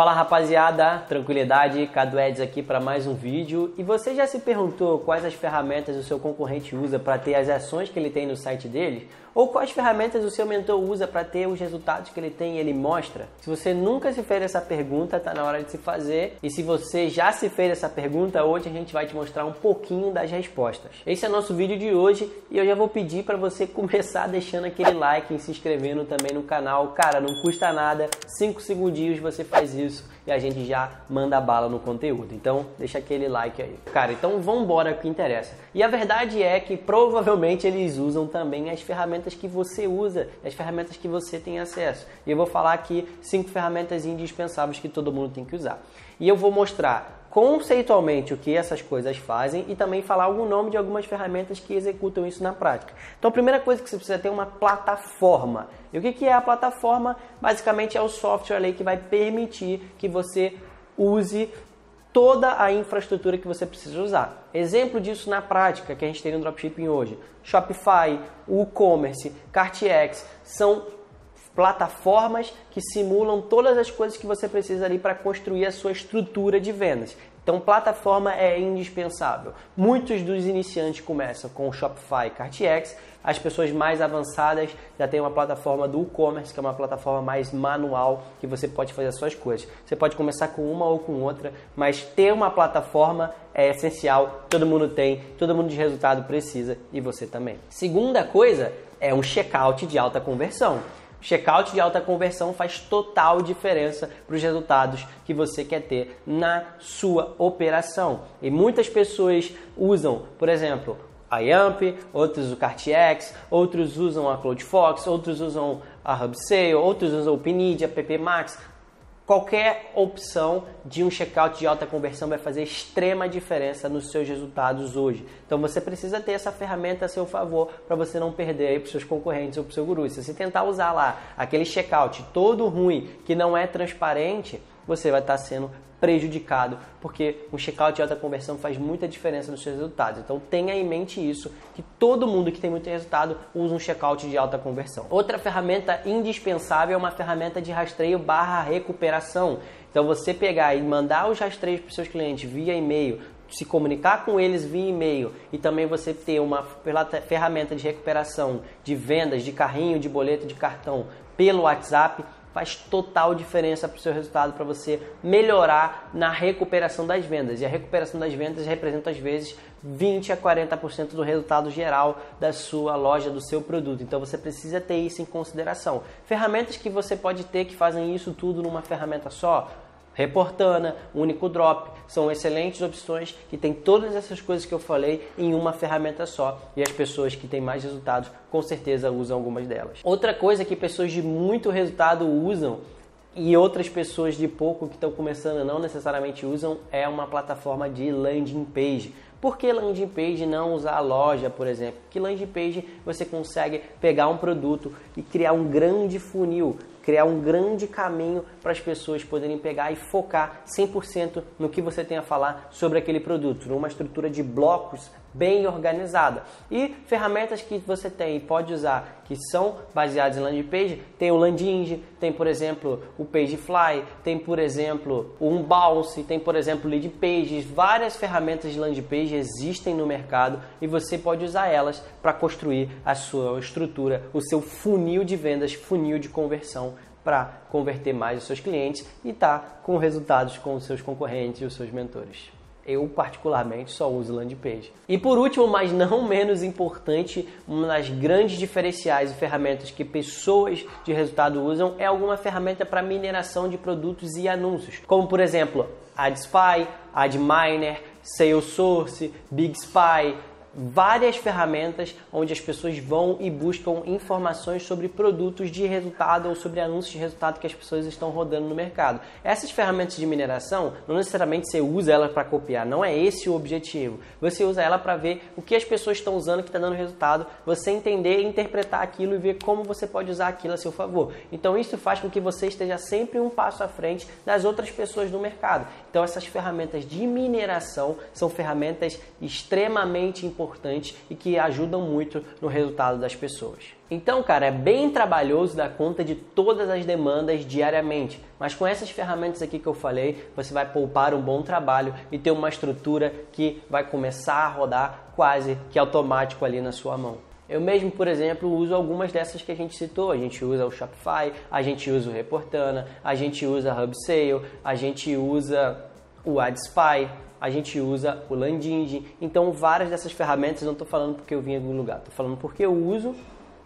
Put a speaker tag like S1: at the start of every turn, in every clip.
S1: Fala rapaziada, tranquilidade, Cadu Eds aqui para mais um vídeo. E você já se perguntou quais as ferramentas o seu concorrente usa para ter as ações que ele tem no site dele? Ou quais ferramentas o seu mentor usa para ter os resultados que ele tem e ele mostra? Se você nunca se fez essa pergunta, está na hora de se fazer. E se você já se fez essa pergunta, hoje a gente vai te mostrar um pouquinho das respostas. Esse é nosso vídeo de hoje e eu já vou pedir para você começar deixando aquele like e se inscrevendo também no canal. Cara, não custa nada, 5 segundinhos você faz isso e a gente já manda bala no conteúdo. Então, deixa aquele like aí. Cara, então vamos embora que interessa. E a verdade é que provavelmente eles usam também as ferramentas que você usa, as ferramentas que você tem acesso. E eu vou falar aqui cinco ferramentas indispensáveis que todo mundo tem que usar. E eu vou mostrar conceitualmente o que essas coisas fazem e também falar algum nome de algumas ferramentas que executam isso na prática. Então, a primeira coisa que você precisa ter é uma plataforma. E o que é a plataforma? Basicamente é o software ali que vai permitir que você use toda a infraestrutura que você precisa usar. Exemplo disso na prática que a gente tem no dropshipping hoje: Shopify, WooCommerce, CartX são plataformas que simulam todas as coisas que você precisa ali para construir a sua estrutura de vendas. Então, plataforma é indispensável. Muitos dos iniciantes começam com o Shopify e CartX. As pessoas mais avançadas já têm uma plataforma do e-commerce, que é uma plataforma mais manual, que você pode fazer as suas coisas. Você pode começar com uma ou com outra, mas ter uma plataforma é essencial. Todo mundo tem, todo mundo de resultado precisa e você também. Segunda coisa é um checkout de alta conversão. Checkout de alta conversão faz total diferença para os resultados que você quer ter na sua operação. E muitas pessoas usam, por exemplo, a Yamp, outros o CartX, outros usam a CloudFox, outros usam a HubSale, outros usam o Pinidia, PP Max, Qualquer opção de um checkout de alta conversão vai fazer extrema diferença nos seus resultados hoje. Então você precisa ter essa ferramenta a seu favor para você não perder para os seus concorrentes ou para o seu guru. Se você tentar usar lá aquele checkout todo ruim que não é transparente, você vai estar sendo prejudicado, porque um checkout de alta conversão faz muita diferença nos seus resultados. Então tenha em mente isso, que todo mundo que tem muito resultado usa um checkout de alta conversão. Outra ferramenta indispensável é uma ferramenta de rastreio barra recuperação. Então você pegar e mandar os rastreios para seus clientes via e-mail, se comunicar com eles via e-mail e também você ter uma ferramenta de recuperação de vendas de carrinho, de boleto, de cartão pelo WhatsApp faz total diferença para o seu resultado, para você melhorar na recuperação das vendas. E a recuperação das vendas representa às vezes 20 a 40% do resultado geral da sua loja, do seu produto. Então você precisa ter isso em consideração. Ferramentas que você pode ter que fazem isso tudo numa ferramenta só Reportana, Único Drop, são excelentes opções que tem todas essas coisas que eu falei em uma ferramenta só e as pessoas que têm mais resultados com certeza usam algumas delas. Outra coisa que pessoas de muito resultado usam e outras pessoas de pouco que estão começando não necessariamente usam é uma plataforma de landing page. Por que landing page não usar a loja, por exemplo? Que landing page você consegue pegar um produto e criar um grande funil criar um grande caminho para as pessoas poderem pegar e focar 100% no que você tem a falar sobre aquele produto, numa estrutura de blocos bem organizada. E ferramentas que você tem e pode usar que são baseadas em landing page, tem o Landing, tem por exemplo o Pagefly, tem por exemplo o Unbounce, tem por exemplo Lead Pages, várias ferramentas de landing page existem no mercado e você pode usar elas para construir a sua estrutura, o seu funil de vendas, funil de conversão para converter mais os seus clientes e estar tá com resultados com os seus concorrentes e os seus mentores. Eu, particularmente, só uso landing page. E por último, mas não menos importante, uma das grandes diferenciais e ferramentas que pessoas de resultado usam é alguma ferramenta para mineração de produtos e anúncios, como por exemplo AdSpy, AdMiner, Salesforce, BigSpy, várias ferramentas onde as pessoas vão e buscam informações sobre produtos de resultado ou sobre anúncios de resultado que as pessoas estão rodando no mercado. Essas ferramentas de mineração, não necessariamente você usa elas para copiar, não é esse o objetivo. Você usa ela para ver o que as pessoas estão usando que está dando resultado, você entender, interpretar aquilo e ver como você pode usar aquilo a seu favor. Então isso faz com que você esteja sempre um passo à frente das outras pessoas do mercado. Então essas ferramentas de mineração são ferramentas extremamente importantes importantes e que ajudam muito no resultado das pessoas. Então, cara, é bem trabalhoso dar conta de todas as demandas diariamente, mas com essas ferramentas aqui que eu falei, você vai poupar um bom trabalho e ter uma estrutura que vai começar a rodar quase que automático ali na sua mão. Eu mesmo, por exemplo, uso algumas dessas que a gente citou. A gente usa o Shopify, a gente usa o Reportana, a gente usa Hubsale, a gente usa o AdSpy, a gente usa o Landing. Então, várias dessas ferramentas, não estou falando porque eu vim em algum lugar, estou falando porque eu uso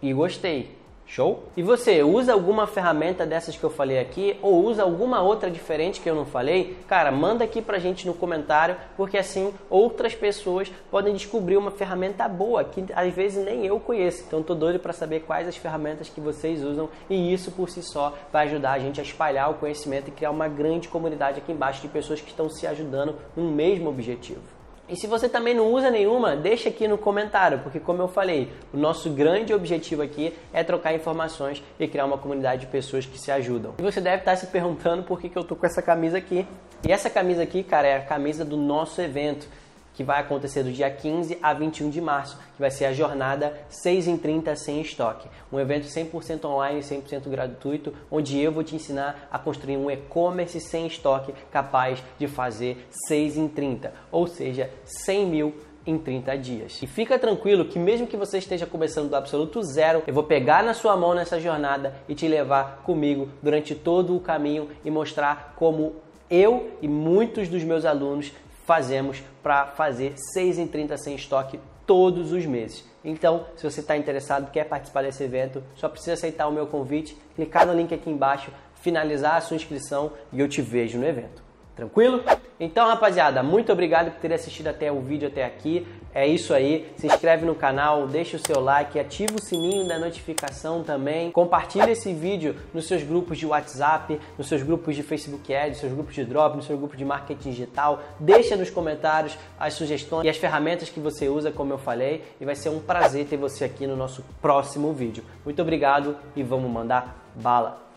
S1: e gostei. Show? E você usa alguma ferramenta dessas que eu falei aqui ou usa alguma outra diferente que eu não falei? Cara, manda aqui pra gente no comentário, porque assim outras pessoas podem descobrir uma ferramenta boa que às vezes nem eu conheço. Então tô doido para saber quais as ferramentas que vocês usam e isso por si só vai ajudar a gente a espalhar o conhecimento e criar uma grande comunidade aqui embaixo de pessoas que estão se ajudando no mesmo objetivo. E se você também não usa nenhuma, deixa aqui no comentário, porque como eu falei, o nosso grande objetivo aqui é trocar informações e criar uma comunidade de pessoas que se ajudam. E você deve estar se perguntando por que, que eu tô com essa camisa aqui. E essa camisa aqui, cara, é a camisa do nosso evento que vai acontecer do dia 15 a 21 de março, que vai ser a jornada 6 em 30 sem estoque. Um evento 100% online, 100% gratuito, onde eu vou te ensinar a construir um e-commerce sem estoque capaz de fazer 6 em 30, ou seja, 100 mil em 30 dias. E fica tranquilo que mesmo que você esteja começando do absoluto zero, eu vou pegar na sua mão nessa jornada e te levar comigo durante todo o caminho e mostrar como eu e muitos dos meus alunos fazemos para fazer 6 em 30 sem estoque todos os meses. Então, se você está interessado, quer participar desse evento, só precisa aceitar o meu convite, clicar no link aqui embaixo, finalizar a sua inscrição e eu te vejo no evento. Tranquilo? Então, rapaziada, muito obrigado por ter assistido até o vídeo até aqui. É isso aí. Se inscreve no canal, deixa o seu like, ativa o sininho da notificação também. Compartilha esse vídeo nos seus grupos de WhatsApp, nos seus grupos de Facebook Ads, nos seus grupos de Drop, no seu grupo de marketing digital. Deixa nos comentários as sugestões e as ferramentas que você usa, como eu falei, e vai ser um prazer ter você aqui no nosso próximo vídeo. Muito obrigado e vamos mandar bala.